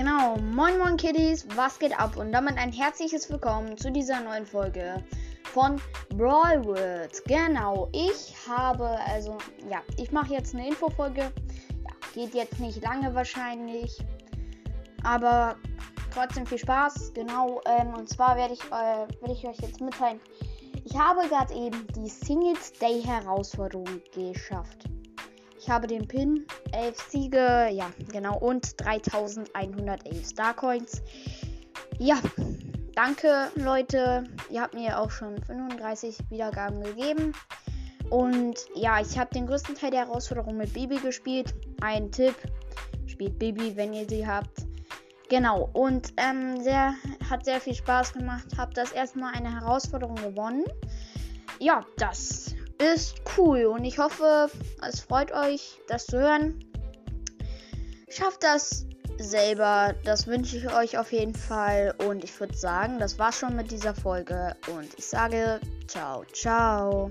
Moin Moin Kiddies, was geht ab? Und damit ein herzliches Willkommen zu dieser neuen Folge von Brawl World. Genau, ich habe, also, ja, ich mache jetzt eine Infofolge. Ja, geht jetzt nicht lange wahrscheinlich, aber trotzdem viel Spaß. Genau, ähm, und zwar werde ich, äh, werde ich euch jetzt mitteilen. Ich habe gerade eben die Singles Day Herausforderung geschafft. Habe den Pin, 11 Siege, ja, genau, und 3111 Starcoins. Ja, danke Leute. Ihr habt mir auch schon 35 Wiedergaben gegeben. Und ja, ich habe den größten Teil der Herausforderung mit Bibi gespielt. Ein Tipp, spielt Bibi, wenn ihr sie habt. Genau, und ähm, sehr, hat sehr viel Spaß gemacht. Habe das erstmal eine Herausforderung gewonnen. Ja, das ist cool und ich hoffe, es freut euch, das zu hören. Schafft das selber, das wünsche ich euch auf jeden Fall und ich würde sagen, das war's schon mit dieser Folge und ich sage ciao, ciao.